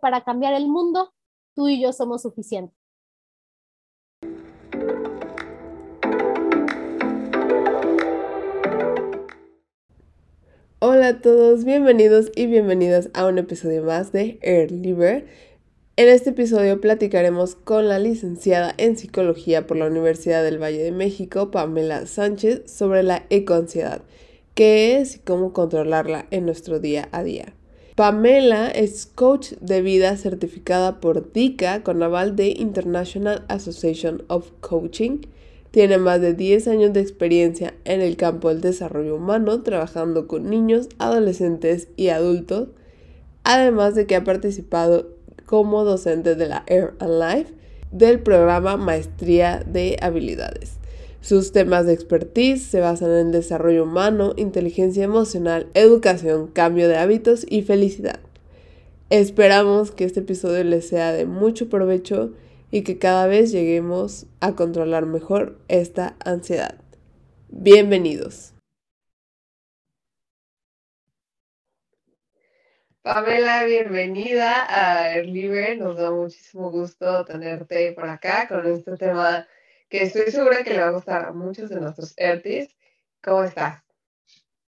para cambiar el mundo, tú y yo somos suficientes. Hola a todos, bienvenidos y bienvenidas a un episodio más de Air Libre. En este episodio platicaremos con la licenciada en psicología por la Universidad del Valle de México, Pamela Sánchez, sobre la ecoansiedad, qué es y cómo controlarla en nuestro día a día. Pamela es coach de vida certificada por DICA con de International Association of Coaching tiene más de 10 años de experiencia en el campo del desarrollo humano, trabajando con niños, adolescentes y adultos, además de que ha participado como docente de la Air and Life del programa Maestría de Habilidades. Sus temas de expertise se basan en desarrollo humano, inteligencia emocional, educación, cambio de hábitos y felicidad. Esperamos que este episodio les sea de mucho provecho y que cada vez lleguemos a controlar mejor esta ansiedad. Bienvenidos. Pamela, bienvenida a Erliber. Nos da muchísimo gusto tenerte por acá con este tema que estoy segura que le va a gustar a muchos de nuestros ERTIs. ¿Cómo estás?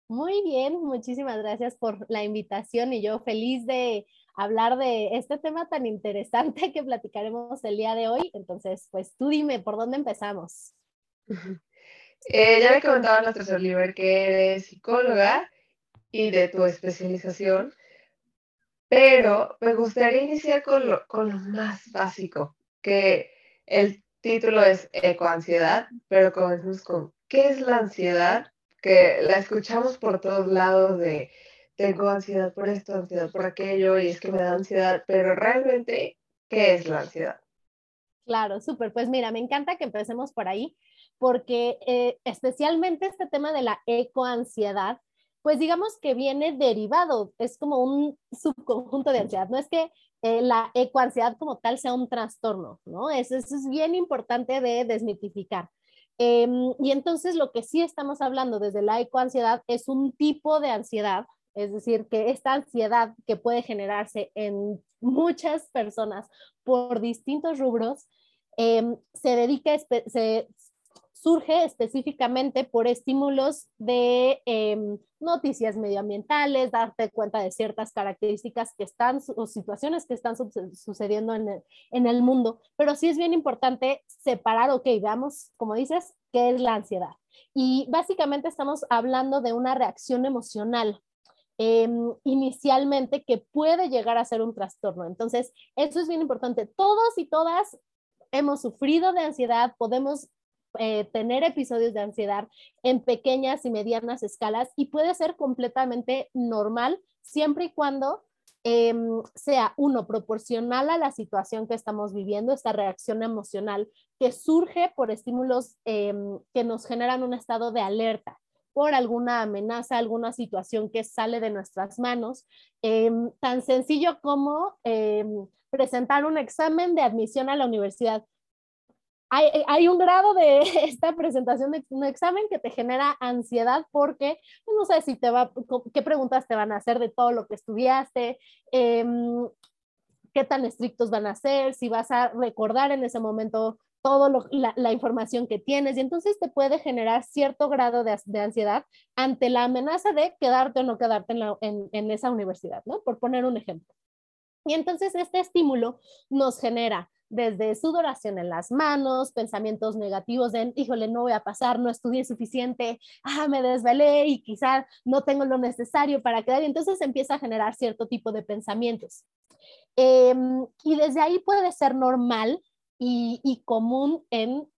Muy bien, muchísimas gracias por la invitación y yo feliz de hablar de este tema tan interesante que platicaremos el día de hoy. Entonces, pues tú dime, ¿por dónde empezamos? Eh, ya me comentaba nuestro tercer que eres psicóloga y de tu especialización, pero me gustaría iniciar con lo, con lo más básico, que el título es ecoansiedad, pero comencemos con ¿qué es la ansiedad? Que la escuchamos por todos lados de tengo ansiedad por esto, ansiedad por aquello, y es que me da ansiedad, pero realmente, ¿qué es la ansiedad? Claro, súper. Pues mira, me encanta que empecemos por ahí, porque eh, especialmente este tema de la ecoansiedad, pues digamos que viene derivado, es como un subconjunto de ansiedad. No es que eh, la ecoansiedad como tal sea un trastorno, ¿no? Eso, eso es bien importante de desmitificar. Em, y entonces lo que sí estamos hablando desde la ecoansiedad es un tipo de ansiedad es decir, que esta ansiedad que puede generarse en muchas personas por distintos rubros em, se dedica, se, surge específicamente por estímulos de em, noticias medioambientales, darte cuenta de ciertas características que están o situaciones que están sucediendo en el, en el mundo. Pero sí es bien importante separar, ok, veamos, como dices, qué es la ansiedad. Y básicamente estamos hablando de una reacción emocional Em, inicialmente que puede llegar a ser un trastorno. Entonces, eso es bien importante. Todos y todas hemos sufrido de ansiedad, podemos eh, tener episodios de ansiedad en pequeñas y medianas escalas y puede ser completamente normal siempre y cuando em, sea uno proporcional a la situación que estamos viviendo, esta reacción emocional que surge por estímulos em, que nos generan un estado de alerta por alguna amenaza, alguna situación que sale de nuestras manos, em, tan sencillo como presentar un examen de admisión a la universidad. Hay, un grado de esta presentación de un examen que te genera ansiedad porque pues, no sé si te va, qué preguntas te van a hacer de todo lo que estudiaste, em, qué tan estrictos van a ser, si vas a recordar en ese momento toda la, información que tienes y entonces te puede generar cierto grado de, ansiedad ante la amenaza de quedarte o no quedarte en, en, esa universidad, ¿no? Por poner un ejemplo. Y entonces este estímulo nos genera desde sudoración en las manos, pensamientos negativos de, híjole, no voy a pasar, no estudié suficiente, ah, me desvelé y quizás no tengo lo necesario para quedar. Y entonces empieza a generar cierto tipo de pensamientos. Em, y desde ahí puede ser normal y, común en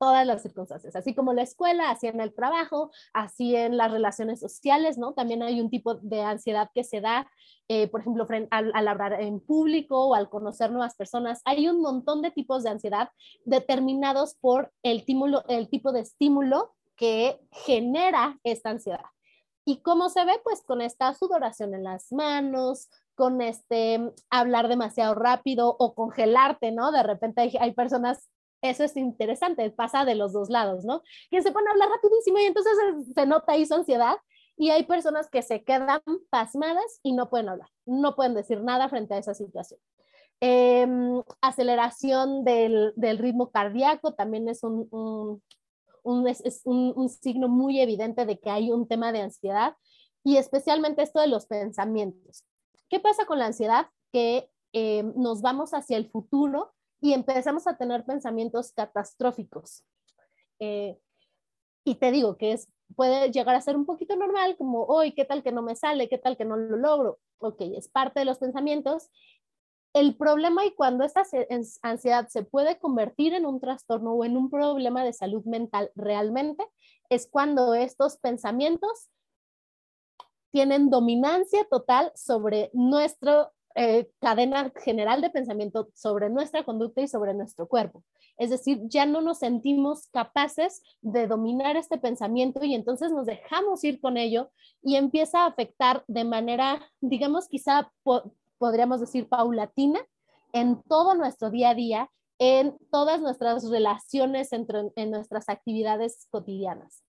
todas las circunstancias, así como la escuela, así en el trabajo, así en las relaciones sociales, ¿no? También hay un tipo de ansiedad que se da, eh, por ejemplo, al, hablar en público o al conocer nuevas personas. Hay un montón de tipos de ansiedad determinados por el, tipo de estímulo que genera esta ansiedad. ¿Y cómo se ve? Pues con esta sudoración en las manos, con este hablar demasiado rápido o congelarte, ¿no? De repente hay, personas, eso es interesante, pasa de los dos lados, ¿no? Quien se pone a hablar rapidísimo y entonces se, nota ahí su ansiedad y hay personas que se quedan pasmadas y no pueden hablar, no pueden decir nada frente a esa situación. Em, aceleración del, del, ritmo cardíaco también es un, un, es un signo muy evidente de que hay un tema de ansiedad y especialmente esto de los pensamientos. ¿Qué pasa con la ansiedad? Que em, nos vamos hacia el futuro y empezamos a tener pensamientos catastróficos. Eh, y te digo que es, puede llegar a ser un poquito normal, como, hoy, ¿qué tal que no me sale? ¿Qué tal que no lo logro? Ok, es parte de los pensamientos. El problema y cuando esta ansiedad se puede convertir en un trastorno o en un problema de salud mental realmente, es cuando estos pensamientos tienen dominancia total sobre nuestra eh, cadena general de pensamiento, sobre nuestra conducta y sobre nuestro cuerpo. Es decir, ya no nos sentimos capaces de dominar este pensamiento y entonces nos dejamos ir con ello y empieza a afectar de manera, digamos, quizá podríamos decir paulatina en todo nuestro día a día, en todas nuestras relaciones entre, en nuestras actividades cotidianas.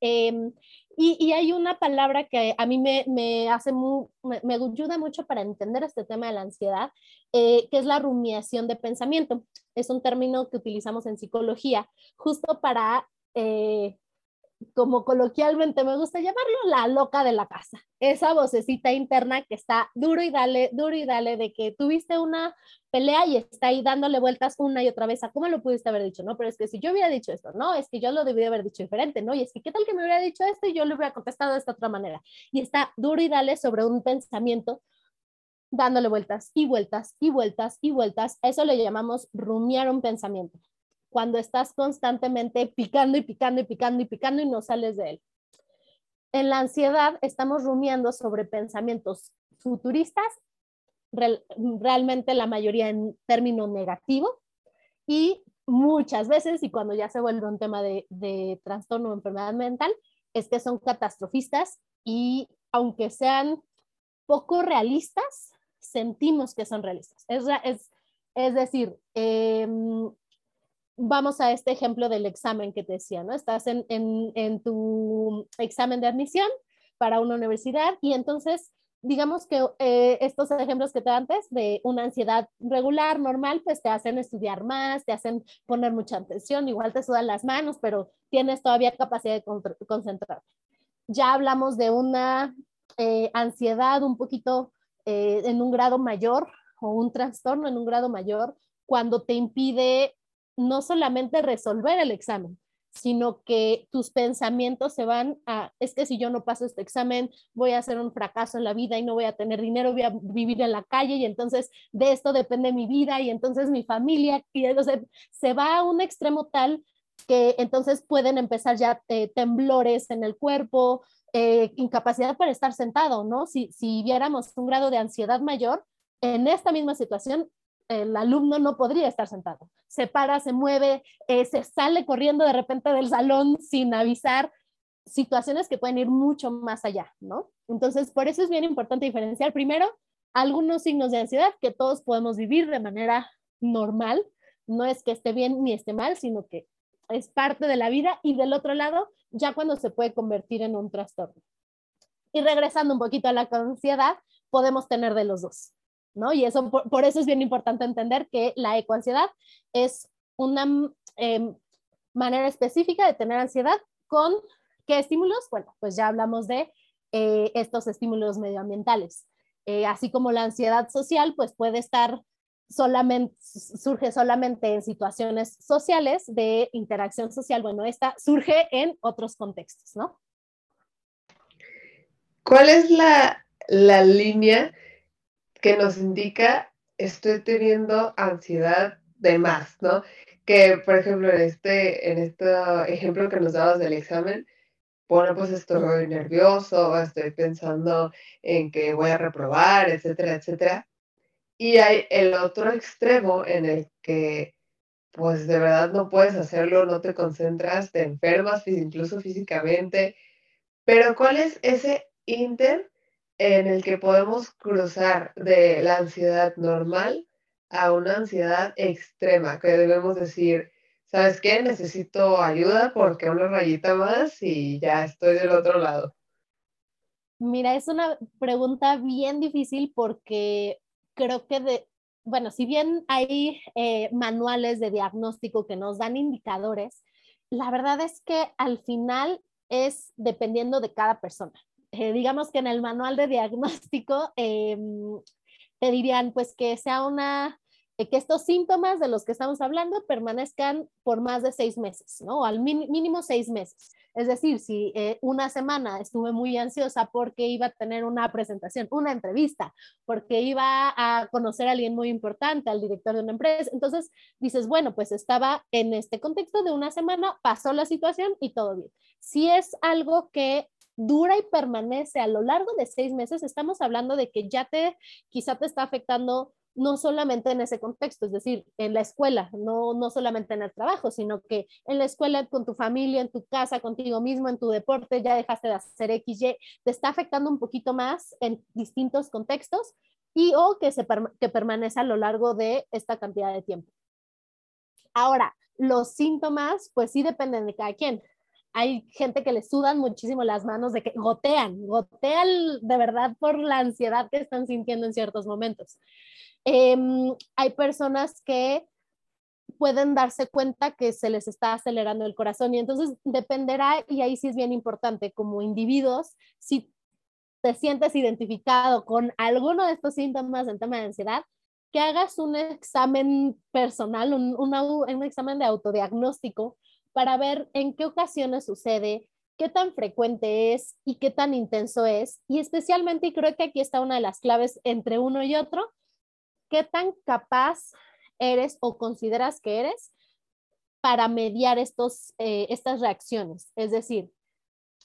Em, y, hay una palabra que a mí me, hace me, ayuda mucho para entender este tema de la ansiedad, eh, que es la rumiación de pensamiento. Es un término que utilizamos en psicología justo para eh, como coloquialmente me gusta llamarlo, la loca de la casa. Esa vocecita interna que está duro y dale, duro y dale, de que tuviste una pelea y está ahí dándole vueltas una y otra vez a cómo lo pudiste haber dicho, ¿no? Pero es que si yo hubiera dicho esto, no, es que yo lo debí haber dicho diferente, ¿no? Y es que qué tal que me hubiera dicho esto y yo le hubiera contestado de esta otra manera. Y está duro y dale sobre un pensamiento dándole vueltas y vueltas y vueltas y vueltas. Eso le llamamos rumiar un pensamiento cuando estás constantemente picando y picando y picando y picando y no sales de él. En la ansiedad estamos rumiando sobre pensamientos futuristas, realmente la mayoría en término negativo, y muchas veces, y cuando ya se vuelve un tema de, de trastorno o enfermedad mental, es que son catastrofistas y aunque sean poco realistas, sentimos que son realistas. Es, es, es decir, eh, vamos a este ejemplo del examen que te decía, ¿no? Estás en, en, tu examen de admisión para una universidad y entonces, digamos que eh, estos ejemplos que te antes de una ansiedad regular, normal, pues te hacen estudiar más, te hacen poner mucha atención, igual te sudan las manos, pero tienes todavía capacidad de concentrarte. Ya hablamos de una eh, ansiedad un poquito eh, en un grado mayor o un trastorno en un grado mayor cuando te impide no solamente resolver el examen, sino que tus pensamientos se van a, es que si yo no paso este examen, voy a hacer un fracaso en la vida y no voy a tener dinero, voy a vivir en la calle y entonces de esto depende mi vida y entonces mi familia, y entonces se va a un extremo tal que entonces pueden empezar ya eh, temblores en el cuerpo, eh, incapacidad para estar sentado, ¿no? Si, si viéramos un grado de ansiedad mayor, en esta misma situación el alumno no podría estar sentado. Se para, se mueve, eh, se sale corriendo de repente del salón sin avisar, situaciones que pueden ir mucho más allá, ¿no? Entonces, por eso es bien importante diferenciar primero algunos signos de ansiedad que todos podemos vivir de manera normal, no es que esté bien ni esté mal, sino que es parte de la vida y del otro lado, ya cuando se puede convertir en un trastorno. Y regresando un poquito a la ansiedad, podemos tener de los dos. ¿No? Y eso, por, eso es bien importante entender que la ecoansiedad es una em, manera específica de tener ansiedad con qué estímulos? Bueno, pues ya hablamos de eh, estos estímulos medioambientales. Eh, así como la ansiedad social, pues puede estar solamente, surge solamente en situaciones sociales de interacción social. Bueno, esta surge en otros contextos, ¿no? ¿Cuál es la, la línea que nos indica estoy teniendo ansiedad de más, ¿no? Que, por ejemplo, en este, en este ejemplo que nos dabas del examen, bueno, pues estoy nervioso, estoy pensando en que voy a reprobar, etcétera, etcétera. Y hay el otro extremo en el que, pues de verdad no puedes hacerlo, no te concentras, te enfermas incluso físicamente. Pero ¿cuál es ese inter en el que podemos cruzar de la ansiedad normal a una ansiedad extrema, que debemos decir, ¿sabes qué? Necesito ayuda porque una rayita más y ya estoy del otro lado. Mira, es una pregunta bien difícil porque creo que de, bueno, si bien hay eh, manuales de diagnóstico que nos dan indicadores, la verdad es que al final es dependiendo de cada persona. Eh, digamos que en el manual de diagnóstico em, te dirían pues que sea una eh, que estos síntomas de los que estamos hablando permanezcan por más de seis meses, ¿no? Al mínimo seis meses. Es decir, si eh, una semana estuve muy ansiosa porque iba a tener una presentación, una entrevista, porque iba a conocer a alguien muy importante, al director de una empresa, entonces dices, bueno, pues estaba en este contexto de una semana, pasó la situación y todo bien. Si es algo que dura y permanece a lo largo de seis meses, estamos hablando de que ya te, quizá te está afectando no solamente en ese contexto, es decir, en la escuela, no, no solamente en el trabajo, sino que en la escuela, con tu familia, en tu casa, contigo mismo, en tu deporte, ya dejaste de hacer XY, te está afectando un poquito más en distintos contextos y o que, se, que permanece a lo largo de esta cantidad de tiempo. Ahora, los síntomas, pues sí dependen de cada quien. Hay gente que le sudan muchísimo las manos de que gotean, gotean de verdad por la ansiedad que están sintiendo en ciertos momentos. Em, hay personas que pueden darse cuenta que se les está acelerando el corazón y entonces dependerá, y ahí sí es bien importante, como individuos, si te sientes identificado con alguno de estos síntomas en tema de ansiedad, que hagas un examen personal, un, un examen de autodiagnóstico para ver en qué ocasiones sucede, qué tan frecuente es y qué tan intenso es. Y especialmente, y creo que aquí está una de las claves entre uno y otro, qué tan capaz eres o consideras que eres para mediar estos, eh, estas reacciones. Es decir,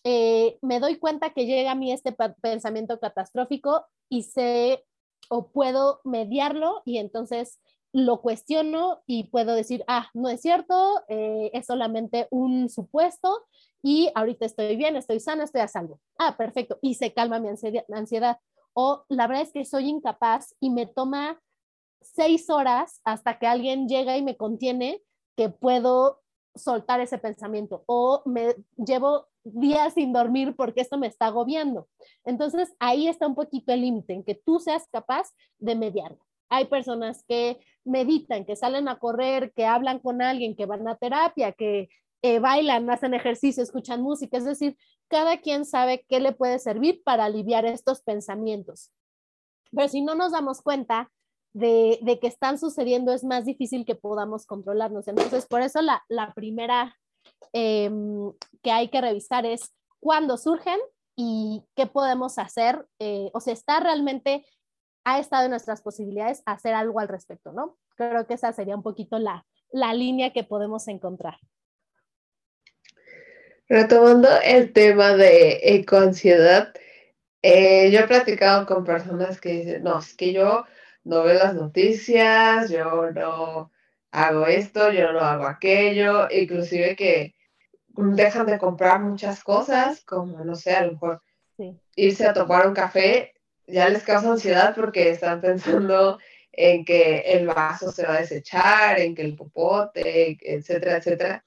eh, me doy cuenta que llega a mí este pensamiento catastrófico y sé o puedo mediarlo y entonces lo cuestiono y puedo decir, ah, no es cierto, eh, es solamente un supuesto y ahorita estoy bien, estoy sana, estoy a salvo. Ah, perfecto. Y se calma mi ansiedad. O la verdad es que soy incapaz y me toma seis horas hasta que alguien llega y me contiene que puedo soltar ese pensamiento o me llevo días sin dormir porque esto me está agobiando. Entonces ahí está un poquito el límite en que tú seas capaz de mediarlo. Hay personas que meditan, que salen a correr, que hablan con alguien, que van a terapia, que eh, bailan, hacen ejercicio, escuchan música. Es decir, cada quien sabe qué le puede servir para aliviar estos pensamientos. Pero si no nos damos cuenta, de, que están sucediendo es más difícil que podamos controlarnos. Entonces, por eso la, primera em, que hay que revisar es cuándo surgen y qué podemos hacer, eh, o sea, está realmente, ha estado en nuestras posibilidades hacer algo al respecto, ¿no? Creo que esa sería un poquito la, la línea que podemos encontrar. Retomando el tema de ecoansiedad, eh, yo he platicado con personas que dicen, no, es que yo no veo las noticias, yo no hago esto, yo no hago aquello, inclusive que dejan de comprar muchas cosas, como no sé, a lo mejor irse a tomar un café, ya les causa ansiedad porque están pensando en que el vaso se va a desechar, en que el popote, etcétera, etcétera.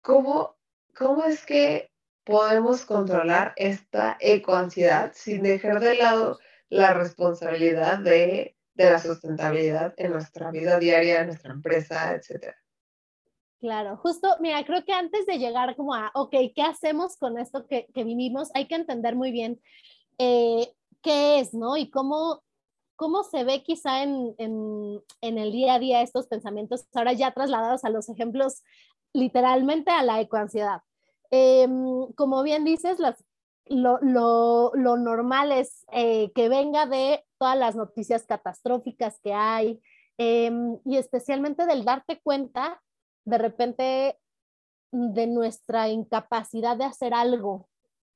¿Cómo, cómo es que podemos controlar esta ecoansiedad sin dejar de lado la responsabilidad de, la sustentabilidad en nuestra vida diaria, en nuestra empresa, etcétera. Claro, justo, mira, creo que antes de llegar como a, ok, ¿qué hacemos con esto que, que vivimos? Hay que entender muy bien eh, qué es, ¿no? Y cómo, cómo se ve quizá en, en, el día a día estos pensamientos, ahora ya trasladados a los ejemplos literalmente a la ecoansiedad. Em, como bien dices, las, lo, lo, normal es eh, que venga de todas las noticias catastróficas que hay em, y especialmente del darte cuenta de repente de nuestra incapacidad de hacer algo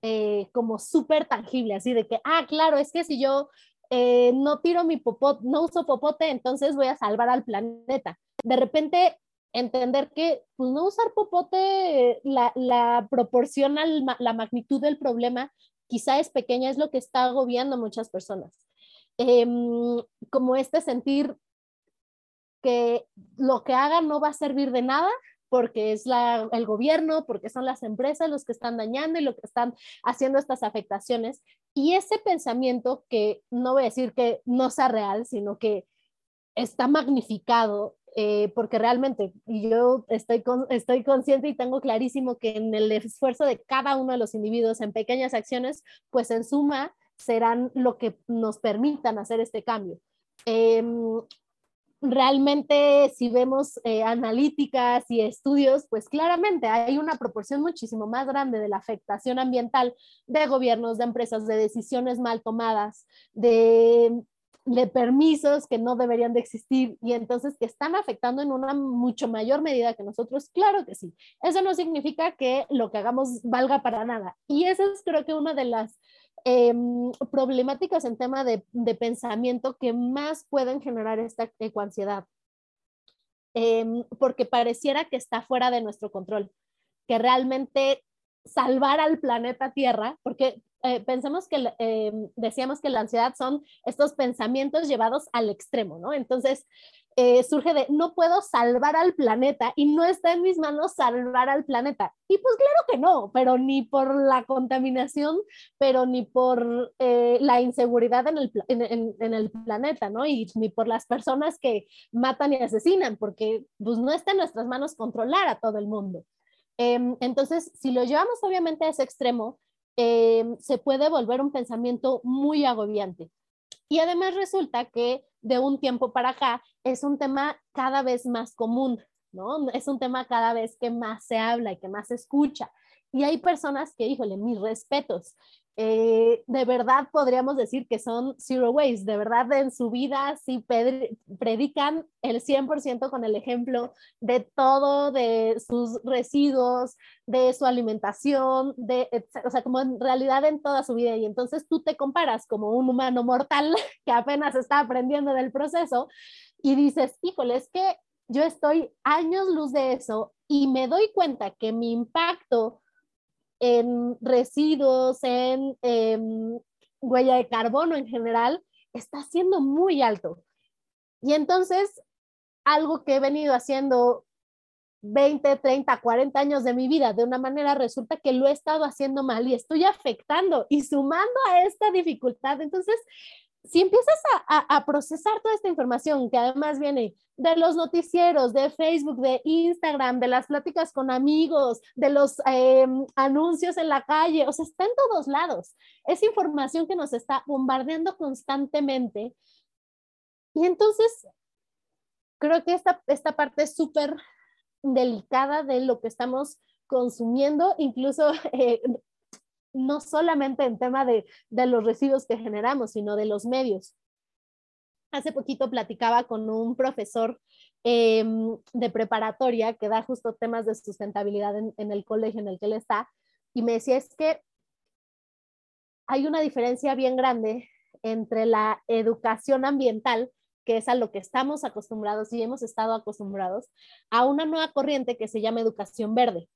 eh, como súper tangible, así de que, ah, claro, es que si yo eh, no tiro mi popote, no uso popote, entonces voy a salvar al planeta. De repente entender que pues, no usar popote, la, la proporción a la magnitud del problema quizá es pequeña, es lo que está agobiando a muchas personas. Em, como este sentir que lo que haga no va a servir de nada porque es la, el gobierno, porque son las empresas los que están dañando y lo que están haciendo estas afectaciones. Y ese pensamiento que no voy a decir que no sea real, sino que está magnificado, eh, porque realmente yo estoy, estoy consciente y tengo clarísimo que en el esfuerzo de cada uno de los individuos en pequeñas acciones, pues en suma serán lo que nos permitan hacer este cambio. Em, realmente si vemos eh, analíticas y estudios, pues claramente hay una proporción muchísimo más grande de la afectación ambiental de gobiernos, de empresas, de decisiones mal tomadas, de, de permisos que no deberían de existir y entonces que están afectando en una mucho mayor medida que nosotros, claro que sí. Eso no significa que lo que hagamos valga para nada. Y eso es creo que una de las Em, problemáticas en tema de, pensamiento que más pueden generar esta ecoansiedad, em, porque pareciera que está fuera de nuestro control, que realmente salvar al planeta Tierra, porque eh, pensemos que em, decíamos que la ansiedad son estos pensamientos llevados al extremo, ¿no? Entonces, eh, surge de no puedo salvar al planeta y no está en mis manos salvar al planeta. Y pues claro que no, pero ni por la contaminación, pero ni por eh, la inseguridad en el, en, el, planeta, ¿no? Y ni por las personas que matan y asesinan, porque pues no está en nuestras manos controlar a todo el mundo. Em, entonces, si lo llevamos obviamente a ese extremo, em, se puede volver un pensamiento muy agobiante. Y además resulta que de un tiempo para acá es un tema cada vez más común, ¿no? Es un tema cada vez que más se habla y que más se escucha. Y hay personas que, híjole, mis respetos, eh, de verdad podríamos decir que son zero waste, de verdad en su vida sí predican el 100% con el ejemplo de todo, de sus residuos, de su alimentación, de, o sea, como en realidad en toda su vida. Y entonces tú te comparas como un humano mortal que apenas está aprendiendo del proceso y dices, híjole, es que yo estoy años luz de eso y me doy cuenta que mi impacto en residuos, en em, huella de carbono en general, está siendo muy alto. Y entonces, algo que he venido haciendo 20, 30, 40 años de mi vida de una manera, resulta que lo he estado haciendo mal y estoy afectando y sumando a esta dificultad. Entonces, si empiezas a, procesar toda esta información, que además viene de los noticieros, de Facebook, de Instagram, de las pláticas con amigos, de los em, anuncios en la calle, o sea, está en todos lados. Es información que nos está bombardeando constantemente. Y entonces, creo que esta, esta parte es súper delicada de lo que estamos consumiendo, incluso eh, no solamente en tema de, los residuos que generamos, sino de los medios. Hace poquito platicaba con un profesor em, de preparatoria que da justo temas de sustentabilidad en, en el colegio en el que él está, y me decía es que hay una diferencia bien grande entre la educación ambiental, que es a lo que estamos acostumbrados y hemos estado acostumbrados, a una nueva corriente que se llama educación verde.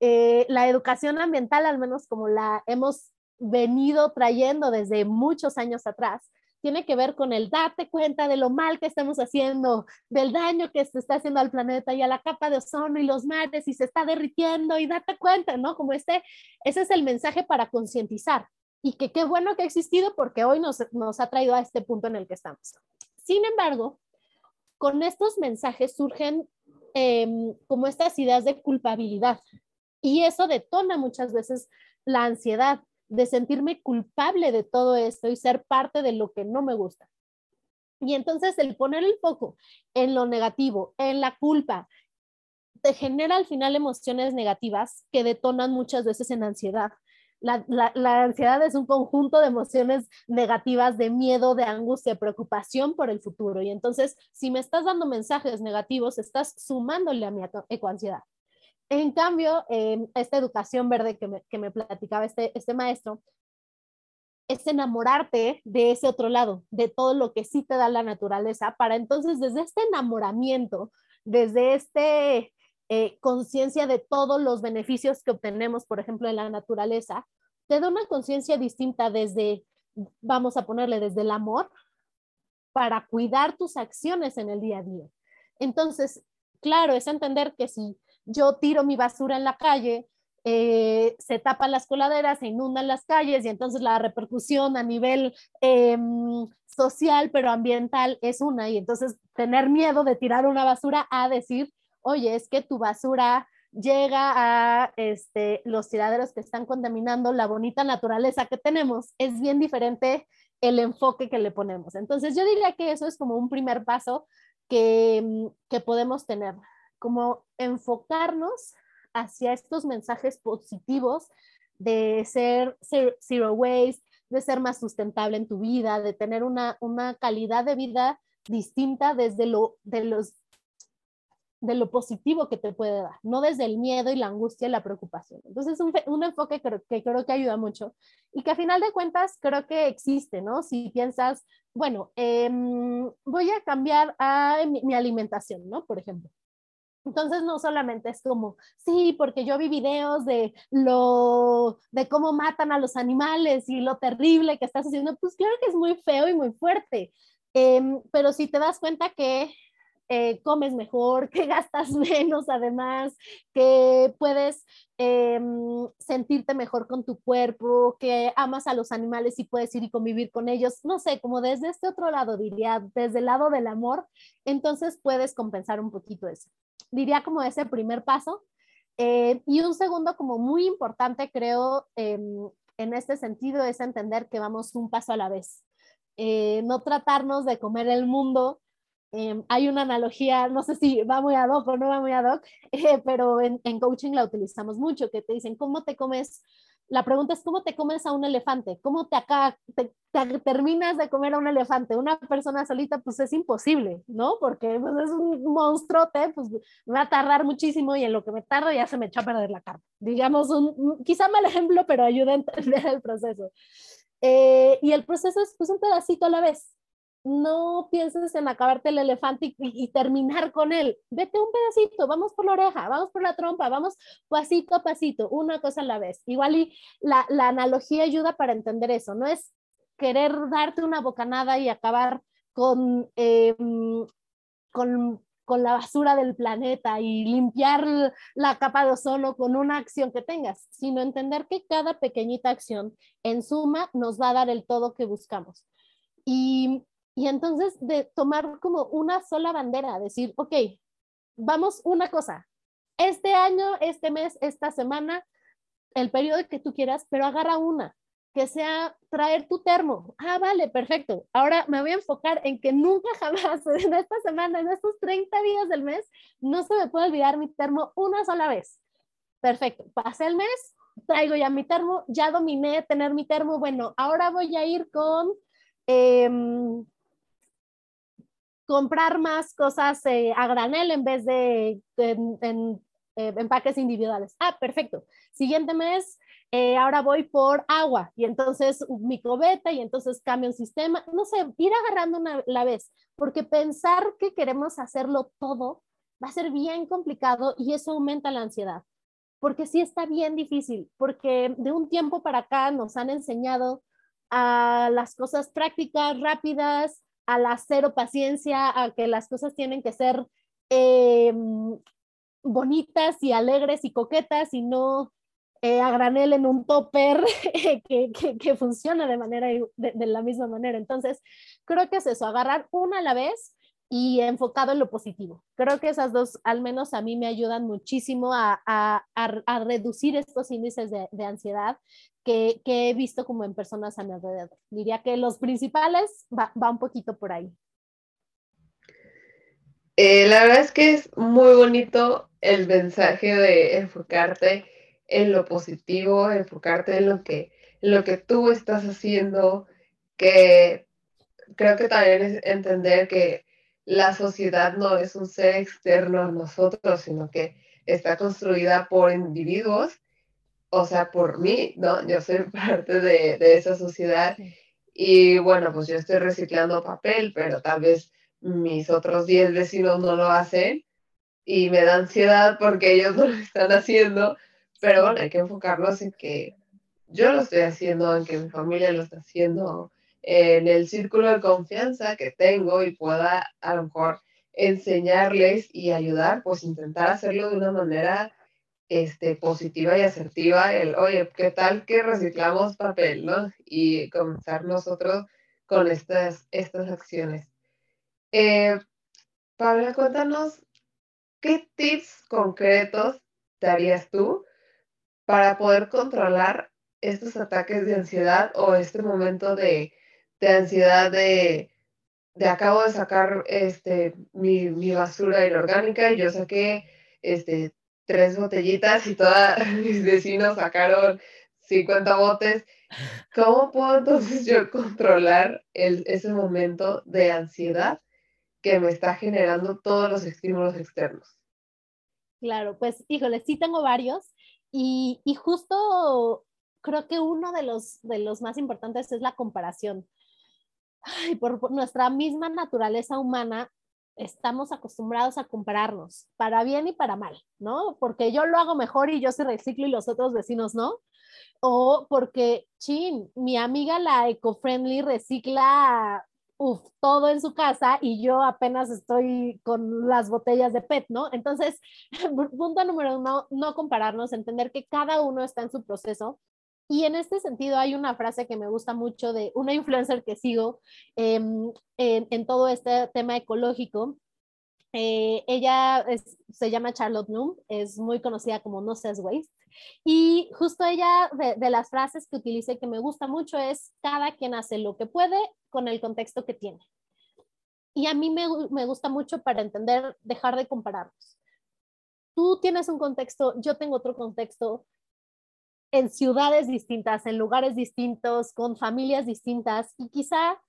Eh, la educación ambiental, al menos como la hemos venido trayendo desde muchos años atrás, tiene que ver con el date cuenta de lo mal que estamos haciendo, del daño que se está haciendo al planeta y a la capa de ozono y los mares y se está derritiendo y date cuenta, ¿no? Como este, ese es el mensaje para concientizar y que qué bueno que ha existido porque hoy nos, nos ha traído a este punto en el que estamos. Sin embargo, con estos mensajes surgen em, como estas ideas de culpabilidad, y eso detona muchas veces la ansiedad de sentirme culpable de todo esto y ser parte de lo que no me gusta. Y entonces el poner el foco en lo negativo, en la culpa, te genera al final emociones negativas que detonan muchas veces en ansiedad. La, la, ansiedad es un conjunto de emociones negativas, de miedo, de angustia, preocupación por el futuro. Y entonces, si me estás dando mensajes negativos, estás sumándole a mi ecoansiedad. En cambio, esta educación verde que me, que me platicaba este, este maestro, es enamorarte de ese otro lado, de todo lo que sí te da la naturaleza, para entonces desde este enamoramiento, desde este eh, conciencia de todos los beneficios que obtenemos, por ejemplo, en la naturaleza, te da una conciencia distinta desde, vamos a ponerle desde el amor, para cuidar tus acciones en el día a día. Entonces, claro, es entender que si yo tiro mi basura en la calle, eh, se tapan las coladeras, se inundan las calles y entonces la repercusión a nivel em, social, pero ambiental es una. Y entonces tener miedo de tirar una basura a decir, oye, es que tu basura llega a este, los tiraderos que están contaminando la bonita naturaleza que tenemos, es bien diferente el enfoque que le ponemos. Entonces yo diría que eso es como un primer paso que, que podemos tener, como enfocarnos hacia estos mensajes positivos de ser zero waste, de ser más sustentable en tu vida, de tener una, una calidad de vida distinta desde lo, de, los, de lo positivo que te puede dar, no desde el miedo y la angustia y la preocupación. Entonces, un, un enfoque que, que, creo que ayuda mucho y que a final de cuentas creo que existe, ¿no? Si piensas, bueno, eh, voy a cambiar a mi, mi alimentación, ¿no? Por ejemplo. Entonces no solamente es como, sí, porque yo vi videos de lo, de cómo matan a los animales y lo terrible que estás haciendo, pues claro que es muy feo y muy fuerte, em, pero si te das cuenta que eh, comes mejor, que gastas menos además, que puedes em, sentirte mejor con tu cuerpo, que amas a los animales y puedes ir y convivir con ellos, no sé, como desde este otro lado diría, desde el lado del amor, entonces puedes compensar un poquito eso diría como ese primer paso. Eh, y un segundo como muy importante, creo, em, en este sentido, es entender que vamos un paso a la vez. Eh, no tratarnos de comer el mundo. Em, hay una analogía, no sé si va muy ad hoc o no va muy ad hoc, eh, pero en, en, coaching la utilizamos mucho, que te dicen, ¿cómo te comes la pregunta es cómo te comes a un elefante, cómo te acá te, terminas de comer a un elefante. Una persona solita, pues es imposible, ¿no? Porque pues, es un monstruote, pues va a tardar muchísimo y en lo que me tardo ya se me echó a perder la carne. Digamos, un, quizá mal ejemplo, pero ayuda a entender el proceso. Eh, y el proceso es pues un pedacito a la vez no pienses en acabarte el elefante y, terminar con él. Vete un pedacito, vamos por la oreja, vamos por la trompa, vamos pasito a pasito, una cosa a la vez. Igual y la, analogía ayuda para entender eso, no es querer darte una bocanada y acabar con, em, con, con la basura del planeta y limpiar la capa de ozono con una acción que tengas, sino entender que cada pequeñita acción en suma nos va a dar el todo que buscamos. Y y entonces de tomar como una sola bandera, decir, ok, vamos una cosa, este año, este mes, esta semana, el periodo que tú quieras, pero agarra una, que sea traer tu termo. Ah, vale, perfecto. Ahora me voy a enfocar en que nunca jamás en esta semana, en estos 30 días del mes, no se me puede olvidar mi termo una sola vez. Perfecto. Pasé el mes, traigo ya mi termo, ya dominé tener mi termo. Bueno, ahora voy a ir con... Eh, comprar más cosas eh, a granel en vez de en, eh, empaques individuales. Ah, perfecto. Siguiente mes, eh, ahora voy por agua y entonces mi cobeta y entonces cambio un sistema. No sé, ir agarrando una la vez, porque pensar que queremos hacerlo todo va a ser bien complicado y eso aumenta la ansiedad. Porque sí está bien difícil, porque de un tiempo para acá nos han enseñado a las cosas prácticas, rápidas, a la cero paciencia, a que las cosas tienen que ser eh, bonitas y alegres y coquetas y no eh, a granel en un topper que, que, funciona de, manera, de, la misma manera. Entonces, creo que es eso, agarrar una a la vez y enfocado en lo positivo. Creo que esas dos, al menos a mí, me ayudan muchísimo a, a, a, reducir estos índices de, de ansiedad que, he visto como en personas a mi alrededor. Diría que los principales va, un poquito por ahí. Eh, la verdad es que es muy bonito el mensaje de enfocarte en lo positivo, enfocarte en lo que, en lo que tú estás haciendo, que creo que también es entender que la sociedad no es un ser externo a nosotros, sino que está construida por individuos o sea, por mí, ¿no? Yo soy parte de, de esa sociedad y bueno, pues yo estoy reciclando papel, pero tal vez mis otros 10 vecinos no lo hacen y me da ansiedad porque ellos no lo están haciendo, pero bueno, hay que enfocarnos en que yo lo estoy haciendo, en que mi familia lo está haciendo, en el círculo de confianza que tengo y pueda a lo mejor enseñarles y ayudar, pues intentar hacerlo de una manera este, positiva y asertiva, el, oye, ¿qué tal que reciclamos papel, no? Y comenzar nosotros con estas, estas acciones. Eh, Pablo, cuéntanos, ¿qué tips concretos te harías tú para poder controlar estos ataques de ansiedad o este momento de, de ansiedad de, de, acabo de sacar este, mi, mi basura inorgánica y yo saqué este, tres botellitas y todos mis vecinos sacaron 50 botes. ¿Cómo puedo entonces yo controlar ese momento de ansiedad que me está generando todos los estímulos externos? Claro, pues híjole, sí tengo varios y, y justo creo que uno de los, de los más importantes es la comparación. Ay, por nuestra misma naturaleza humana, estamos acostumbrados a compararnos, para bien y para mal, ¿no? Porque yo lo hago mejor y yo se reciclo y los otros vecinos no. O porque, chin, mi amiga la eco-friendly recicla todo en su casa y yo apenas estoy con las botellas de PET, ¿no? Entonces, punto número uno, no compararnos, entender que cada uno está en su proceso y en este sentido hay una frase que me gusta mucho de una influencer que sigo em, en, todo este tema ecológico. Eh, ella se llama Charlotte Bloom, es muy conocida como No Says Waste. Y justo ella, de, las frases que utiliza que me gusta mucho es, cada quien hace lo que puede con el contexto que tiene. Y a mí me, me gusta mucho para entender, dejar de compararnos. Tú tienes un contexto, yo tengo otro contexto, en ciudades distintas, en lugares distintos, con familias distintas y quizá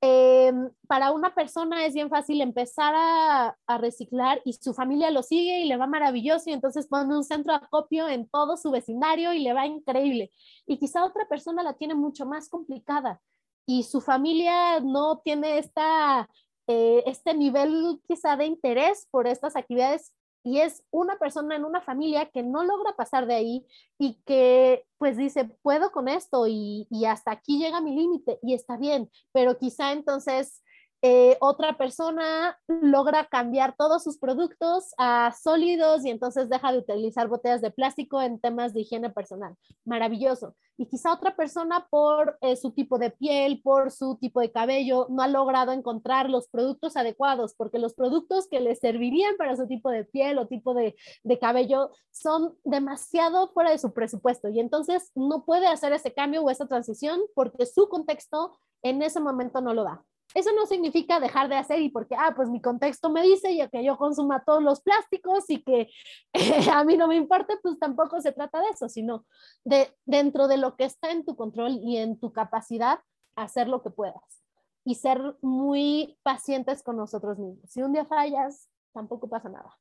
em, para una persona es bien fácil empezar a, reciclar y su familia lo sigue y le va maravilloso y entonces pone un centro de acopio en todo su vecindario y le va increíble. Y quizá otra persona la tiene mucho más complicada y su familia no tiene esta, eh, este nivel quizá de interés por estas actividades y es una persona en una familia que no logra pasar de ahí y que pues dice, puedo con esto y, y hasta aquí llega mi límite y está bien, pero quizá entonces eh, otra persona logra cambiar todos sus productos a sólidos y entonces deja de utilizar botellas de plástico en temas de higiene personal. Maravilloso. Y quizá otra persona por eh, su tipo de piel, por su tipo de cabello, no ha logrado encontrar los productos adecuados, porque los productos que le servirían para su tipo de piel o tipo de, de cabello son demasiado fuera de su presupuesto y entonces no puede hacer ese cambio o esa transición porque su contexto en ese momento no lo da. Eso no significa dejar de hacer y porque, ah, pues mi contexto me dice ya que yo consuma todos los plásticos y que a mí no me importa, pues tampoco se trata de eso, sino de dentro de lo que está en tu control y en tu capacidad, hacer lo que puedas y ser muy pacientes con nosotros mismos. Si un día fallas, tampoco pasa nada.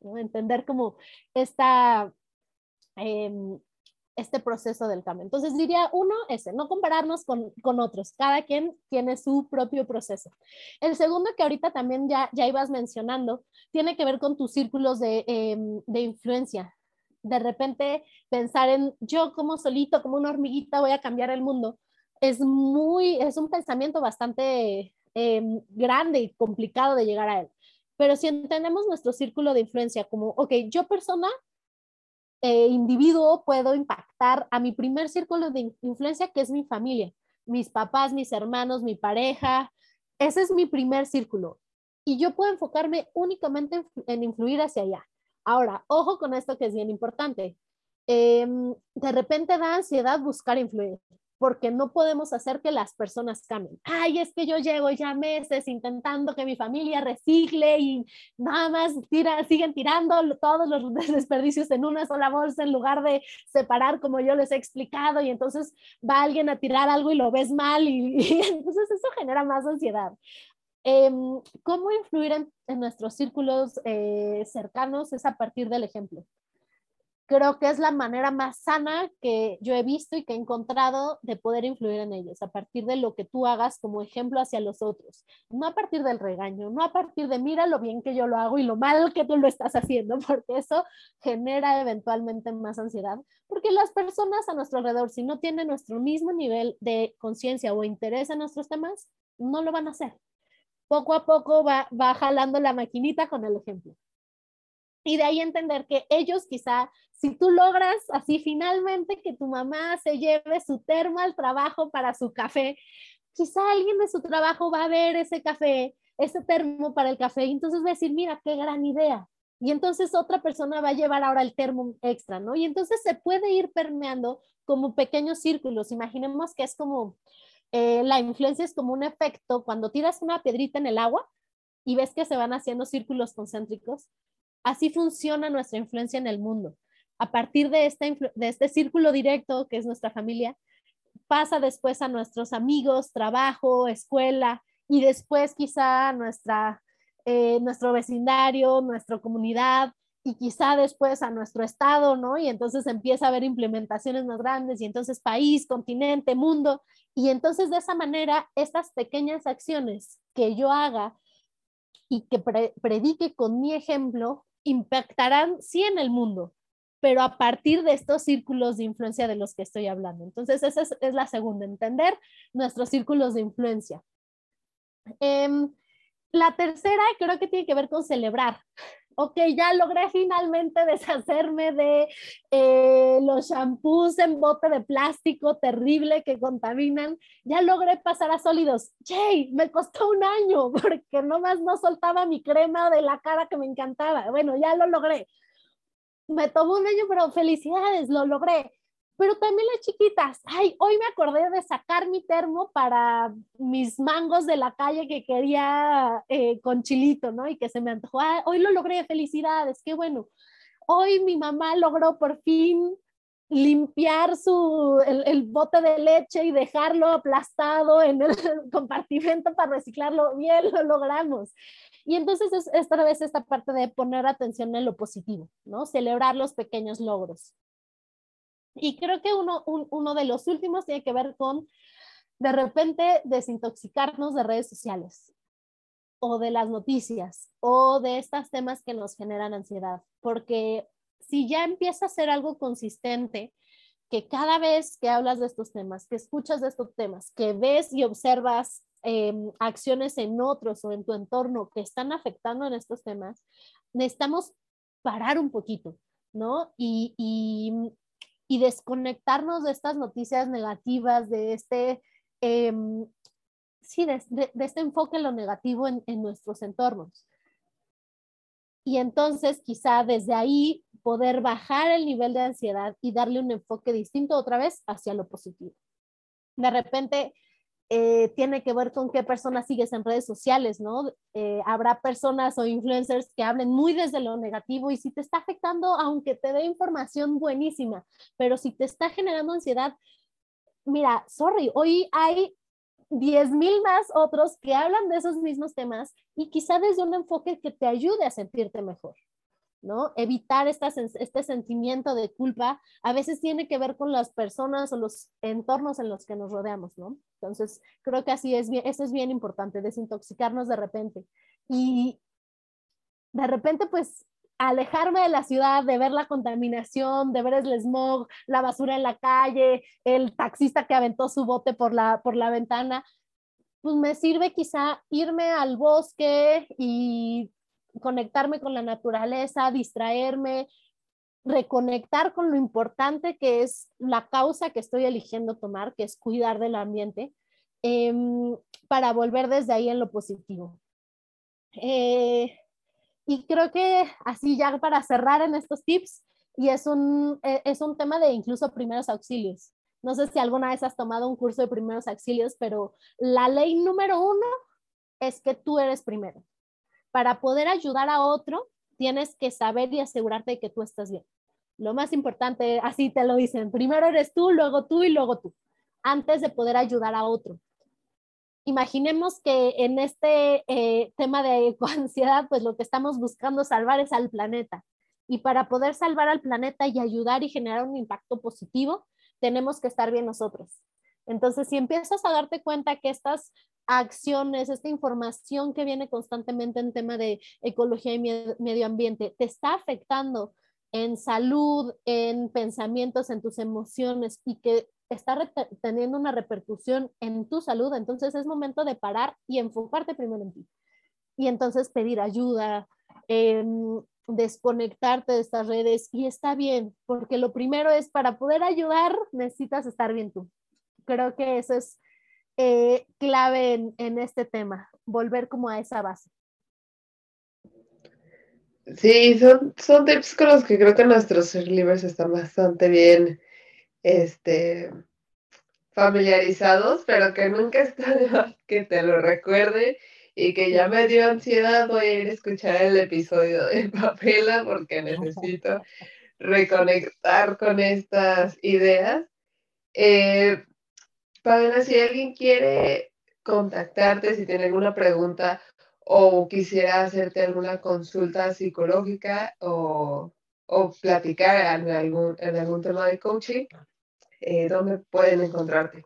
Entender como esta em, este proceso del cambio. Entonces diría uno, ese, no compararnos con, con, otros, cada quien tiene su propio proceso. El segundo que ahorita también ya, ya ibas mencionando, tiene que ver con tus círculos de, em, de influencia. De repente pensar en yo como solito, como una hormiguita voy a cambiar el mundo, es muy, es un pensamiento bastante em, grande y complicado de llegar a él. Pero si entendemos nuestro círculo de influencia como, ok, yo persona eh, individuo puedo impactar a mi primer círculo de influencia, que es mi familia, mis papás, mis hermanos, mi pareja. Ese es mi primer círculo. Y yo puedo enfocarme únicamente en, influir hacia allá. Ahora, ojo con esto que es bien importante. Em, de repente da ansiedad buscar influir porque no podemos hacer que las personas cambien. Ay, es que yo llevo ya meses intentando que mi familia recicle y nada más tira, siguen tirando todos los desperdicios en una sola bolsa en lugar de separar como yo les he explicado y entonces va alguien a tirar algo y lo ves mal y, entonces eso genera más ansiedad. Em, ¿Cómo influir en, nuestros círculos eh, cercanos? Es a partir del ejemplo creo que es la manera más sana que yo he visto y que he encontrado de poder influir en ellos, a partir de lo que tú hagas como ejemplo hacia los otros, no a partir del regaño, no a partir de mira lo bien que yo lo hago y lo mal que tú lo estás haciendo, porque eso genera eventualmente más ansiedad, porque las personas a nuestro alrededor, si no tienen nuestro mismo nivel de conciencia o interés en nuestros temas, no lo van a hacer poco a poco va, va jalando la maquinita con el ejemplo. Y de ahí entender que ellos quizá, si tú logras así finalmente que tu mamá se lleve su termo al trabajo para su café, quizá alguien de su trabajo va a ver ese café, ese termo para el café, y entonces va a decir, mira, qué gran idea. Y entonces otra persona va a llevar ahora el termo extra, ¿no? Y entonces se puede ir permeando como pequeños círculos. Imaginemos que es como, eh, la influencia es como un efecto cuando tiras una piedrita en el agua y ves que se van haciendo círculos concéntricos. Así funciona nuestra influencia en el mundo. A partir de este, de este círculo directo que es nuestra familia, pasa después a nuestros amigos, trabajo, escuela y después quizá nuestra, eh, nuestro vecindario, nuestra comunidad y quizá después a nuestro estado, ¿no? Y entonces empieza a haber implementaciones más grandes y entonces país, continente, mundo. Y entonces de esa manera, estas pequeñas acciones que yo haga y que predique con mi ejemplo impactarán sí en el mundo, pero a partir de estos círculos de influencia de los que estoy hablando. Entonces, esa es, la segunda, entender nuestros círculos de influencia. Em, la tercera creo que tiene que ver con celebrar ok, ya logré finalmente deshacerme de eh, los shampoos en bote de plástico terrible que contaminan, ya logré pasar a sólidos. ¡Yay! Me costó un año porque nomás no soltaba mi crema de la cara que me encantaba. Bueno, ya lo logré. Me tomó un año, pero felicidades, lo logré pero también las chiquitas, ay, hoy me acordé de sacar mi termo para mis mangos de la calle que quería eh, con chilito, ¿no? Y que se me antojó, ah, hoy lo logré, felicidades, qué bueno. Hoy mi mamá logró por fin limpiar su, el, el, bote de leche y dejarlo aplastado en el compartimento para reciclarlo. Bien, lo logramos. Y entonces es esta vez esta parte de poner atención en lo positivo, ¿no? Celebrar los pequeños logros. Y creo que uno, uno de los últimos tiene que ver con de repente desintoxicarnos de redes sociales o de las noticias o de estos temas que nos generan ansiedad, porque si ya empieza a ser algo consistente, que cada vez que hablas de estos temas, que escuchas de estos temas, que ves y observas em, acciones en otros o en tu entorno que están afectando en estos temas, necesitamos parar un poquito, ¿no? Y, y desconectarnos de estas noticias negativas, de este, em, sí, de, este enfoque en lo negativo en, en nuestros entornos. Y entonces quizá desde ahí poder bajar el nivel de ansiedad y darle un enfoque distinto otra vez hacia lo positivo. De repente eh, tiene que ver con qué personas sigues en redes sociales, ¿no? Eh, habrá personas o influencers que hablen muy desde lo negativo y si te está afectando, aunque te dé información buenísima, pero si te está generando ansiedad, mira, sorry, hoy hay 10 mil más otros que hablan de esos mismos temas y quizá desde un enfoque que te ayude a sentirte mejor. ¿No? Evitar este sentimiento de culpa a veces tiene que ver con las personas o los entornos en los que nos rodeamos, ¿no? Entonces, creo que así es bien, eso es bien importante, desintoxicarnos de repente. Y de repente, pues, alejarme de la ciudad, de ver la contaminación, de ver el smog, la basura en la calle, el taxista que aventó su bote por la, por la ventana, pues me sirve quizá irme al bosque y conectarme con la naturaleza, distraerme, reconectar con lo importante que es la causa que estoy eligiendo tomar, que es cuidar del ambiente, em, para volver desde ahí en lo positivo. Eh, y creo que así ya para cerrar en estos tips, y es un, e, es un tema de incluso primeros auxilios. No sé si alguna vez has tomado un curso de primeros auxilios, pero la ley número uno es que tú eres primero para poder ayudar a otro, tienes que saber y asegurarte de que tú estás bien. Lo más importante, así te lo dicen, primero eres tú, luego tú y luego tú, antes de poder ayudar a otro. Imaginemos que en este eh, tema de ansiedad, pues lo que estamos buscando salvar es al planeta. Y para poder salvar al planeta y ayudar y generar un impacto positivo, tenemos que estar bien nosotros. Entonces, si empiezas a darte cuenta que estas acciones, esta información que viene constantemente en tema de ecología y medio ambiente, te está afectando en salud, en pensamientos, en tus emociones y que está teniendo una repercusión en tu salud, entonces es momento de parar y enfocarte primero en ti. y entonces pedir ayuda, em, desconectarte de estas redes y está bien, porque lo primero es para poder ayudar necesitas estar bien tú. Creo que eso es eh, clave en, en este tema, volver como a esa base. Sí, son, son tips con los que creo que nuestros libros están bastante bien este, familiarizados, pero que nunca está de más que te lo recuerde y que ya me dio ansiedad, voy a ir a escuchar el episodio de Papela porque necesito reconectar con estas ideas. Eh, Pamela, si alguien quiere contactarte, si tiene alguna pregunta o quisiera hacerte alguna consulta psicológica o, o platicar en algún, en algún tema de coaching, eh, ¿dónde pueden encontrarte?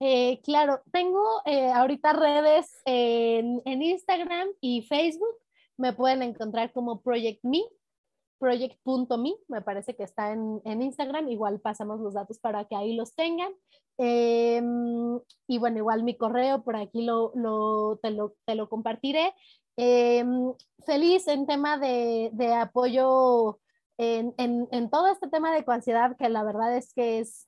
Eh, claro, tengo eh, ahorita redes en, Instagram y Facebook. Me pueden encontrar como Project Me, project.me, me parece que está en, Instagram. Igual pasamos los datos para que ahí los tengan. Em, y bueno, igual mi correo por aquí lo, te, lo compartiré. Em, feliz en tema de, apoyo en, en, todo este tema de ansiedad, que la verdad es que es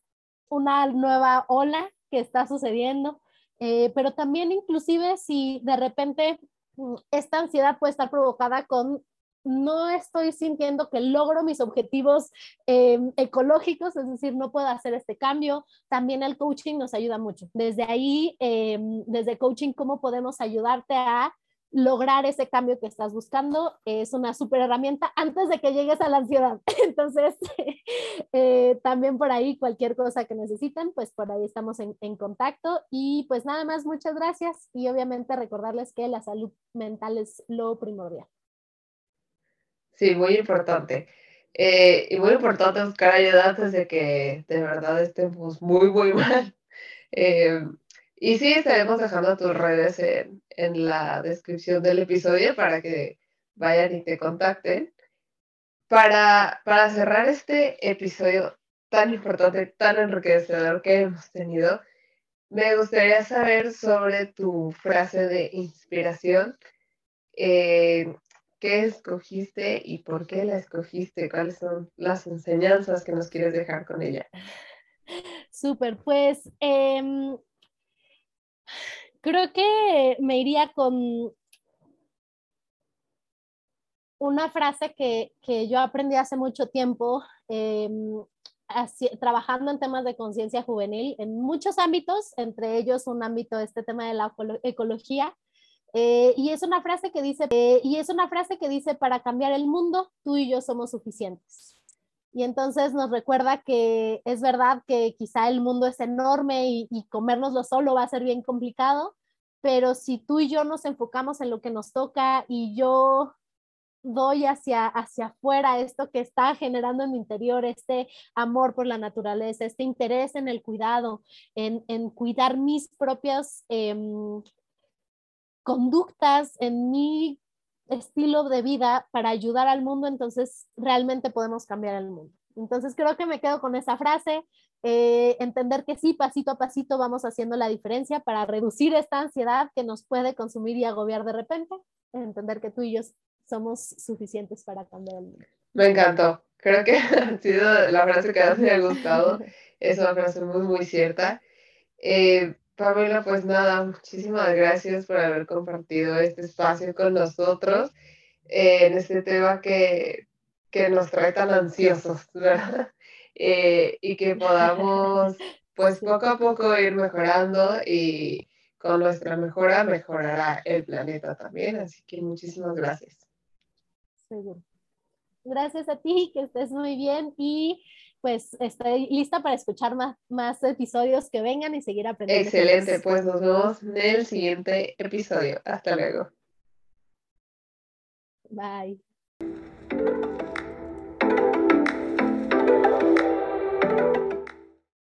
una nueva ola que está sucediendo, eh, pero también inclusive si de repente mm, esta ansiedad puede estar provocada con no estoy sintiendo que logro mis objetivos eh, ecológicos, es decir, no puedo hacer este cambio. También el coaching nos ayuda mucho. Desde ahí, eh, desde coaching, ¿cómo podemos ayudarte a lograr ese cambio que estás buscando es una súper herramienta antes de que llegues a la ansiedad. Entonces, eh, también por ahí cualquier cosa que necesiten, pues por ahí estamos en, contacto. Y pues nada más, muchas gracias y obviamente recordarles que la salud mental es lo primordial. Sí, muy importante. Eh, y muy importante buscar ayuda antes de que de verdad estemos muy, muy mal. Eh, y sí, estaremos dejando tus redes en, en la descripción del episodio para que vayan y te contacten. Para, para cerrar este episodio tan importante, tan enriquecedor que hemos tenido, me gustaría saber sobre tu frase de inspiración. Eh, ¿Qué escogiste y por qué la escogiste? ¿Cuáles son las enseñanzas que nos quieres dejar con ella? Súper, pues em, Creo que me iría con una frase que, yo aprendí hace mucho tiempo, em, trabajando en temas de conciencia juvenil en muchos ámbitos, entre ellos un ámbito, este tema de la ecología. Eh, y es una frase que dice, eh, y es una frase que dice, para cambiar el mundo, tú y yo somos suficientes. Y entonces nos recuerda que es verdad que quizá el mundo es enorme y, y comérnoslo solo va a ser bien complicado, pero si tú y yo nos enfocamos en lo que nos toca y yo doy hacia, hacia afuera esto que está generando en mi interior, este amor por la naturaleza, este interés en el cuidado, en, en cuidar mis propias em, conductas, en mi estilo de vida para ayudar al mundo, entonces realmente podemos cambiar el mundo. Entonces creo que me quedo con esa frase, eh, entender que sí, pasito a pasito vamos haciendo la diferencia para reducir esta ansiedad que nos puede consumir y agobiar de repente, entender que tú y yo somos suficientes para cambiar el mundo. Me encantó. Creo que ha sido la frase que más me ha gustado. Es una frase muy, cierta. Eh, Pamela, pues nada, muchísimas gracias por haber compartido este espacio con nosotros eh, en este tema que, que, nos trae tan ansiosos, ¿verdad? Eh, y que podamos, pues poco a poco ir mejorando y con nuestra mejora mejorará el planeta también. Así que muchísimas gracias. Seguro. Gracias a ti, que estés muy bien y pues estoy lista para escuchar más, más episodios que vengan y seguir aprendiendo. Excelente, pues nos vemos en el siguiente episodio. Hasta luego. Bye.